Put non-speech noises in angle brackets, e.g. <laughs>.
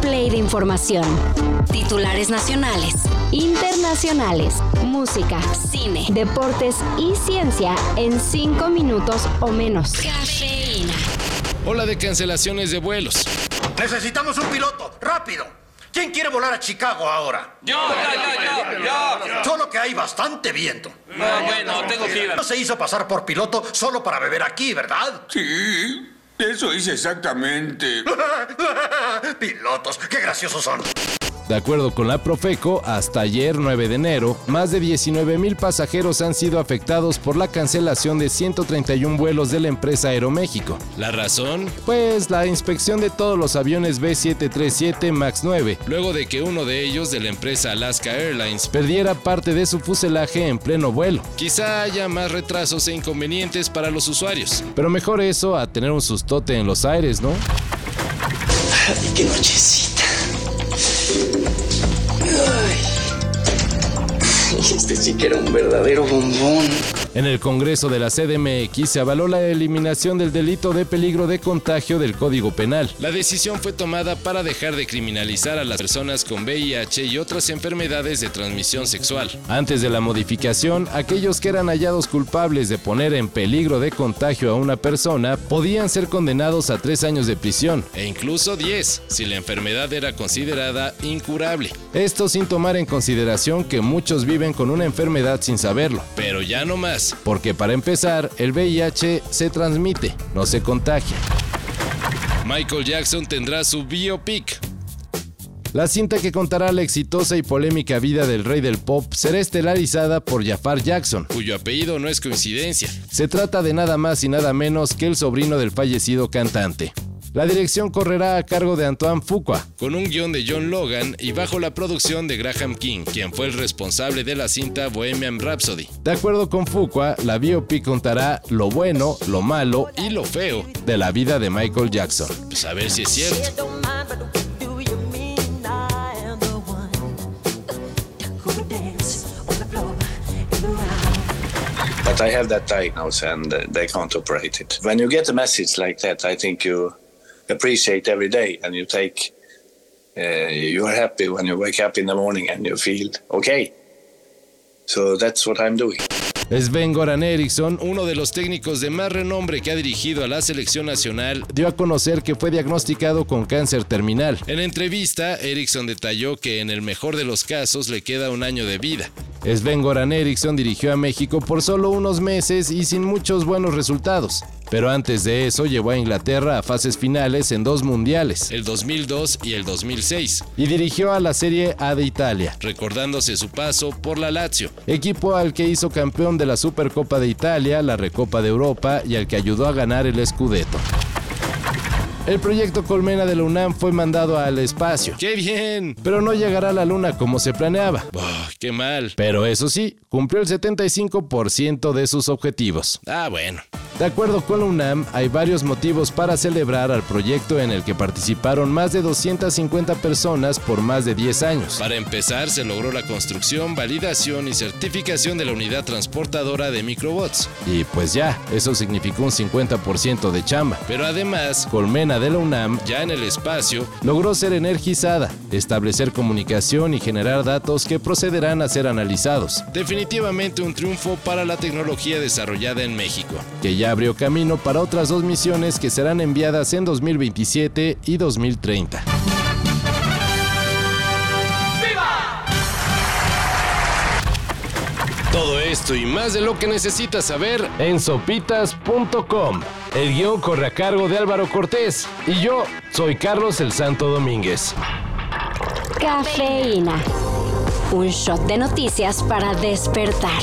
play de información. Titulares nacionales, internacionales, música, cine, deportes y ciencia en 5 minutos o menos. Cafeína. Ola de cancelaciones de vuelos. Necesitamos un piloto, rápido. ¿Quién quiere volar a Chicago ahora? Yo, yo, yo, yo. Solo que hay bastante viento. No, bueno, tengo fiebre. No se hizo pasar por piloto solo para beber aquí, ¿verdad? Sí, eso hice exactamente. <laughs> Pilotos, qué graciosos son. De acuerdo con la Profeco, hasta ayer 9 de enero, más de 19 mil pasajeros han sido afectados por la cancelación de 131 vuelos de la empresa Aeroméxico. ¿La razón? Pues la inspección de todos los aviones B737 MAX 9, luego de que uno de ellos de la empresa Alaska Airlines perdiera parte de su fuselaje en pleno vuelo. Quizá haya más retrasos e inconvenientes para los usuarios, pero mejor eso a tener un sustote en los aires, ¿no? Ay, qué nochecita. Este sí que era un verdadero bombón. En el Congreso de la CDMX se avaló la eliminación del delito de peligro de contagio del Código Penal. La decisión fue tomada para dejar de criminalizar a las personas con VIH y otras enfermedades de transmisión sexual. Antes de la modificación, aquellos que eran hallados culpables de poner en peligro de contagio a una persona podían ser condenados a tres años de prisión e incluso 10 si la enfermedad era considerada incurable. Esto sin tomar en consideración que muchos viven con una enfermedad sin saberlo. Pero ya no más porque para empezar, el VIH se transmite, no se contagia. Michael Jackson tendrá su biopic. La cinta que contará la exitosa y polémica vida del rey del pop será estelarizada por Jafar Jackson, cuyo apellido no es coincidencia. Se trata de nada más y nada menos que el sobrino del fallecido cantante. La dirección correrá a cargo de Antoine Fuqua, con un guion de John Logan y bajo la producción de Graham King, quien fue el responsable de la cinta Bohemian Rhapsody. De acuerdo con Fuqua, la biopic contará lo bueno, lo malo y lo feo de la vida de Michael Jackson. Pues a ver si es cierto. But I have that diagnosis and they can't operate it. When you get a message like that, I think you appreciate every day and you take uh, you're happy when you wake up in the morning and you feel okay so that's what i'm doing Sven Goran Eriksson, uno de los técnicos de más renombre que ha dirigido a la selección nacional, dio a conocer que fue diagnosticado con cáncer terminal. En entrevista, Eriksson detalló que en el mejor de los casos le queda un año de vida. Sven Goran Eriksson dirigió a México por solo unos meses y sin muchos buenos resultados. Pero antes de eso llevó a Inglaterra a fases finales en dos mundiales, el 2002 y el 2006, y dirigió a la Serie A de Italia, recordándose su paso por la Lazio, equipo al que hizo campeón de la Supercopa de Italia, la Recopa de Europa y al que ayudó a ganar el Scudetto. El proyecto Colmena de la UNAM fue mandado al espacio. ¡Qué bien! Pero no llegará a la Luna como se planeaba. Oh, ¡Qué mal! Pero eso sí, cumplió el 75% de sus objetivos. Ah, bueno. De acuerdo con la UNAM, hay varios motivos para celebrar al proyecto en el que participaron más de 250 personas por más de 10 años. Para empezar, se logró la construcción, validación y certificación de la unidad transportadora de microbots. Y pues ya, eso significó un 50% de chamba. Pero además, Colmena de la UNAM, ya en el espacio, logró ser energizada, establecer comunicación y generar datos que procederán a ser analizados. Definitivamente un triunfo para la tecnología desarrollada en México, que abrió camino para otras dos misiones que serán enviadas en 2027 y 2030. Todo esto y más de lo que necesitas saber en sopitas.com. El guion corre a cargo de Álvaro Cortés y yo soy Carlos el Santo Domínguez. Cafeína. Un shot de noticias para despertar.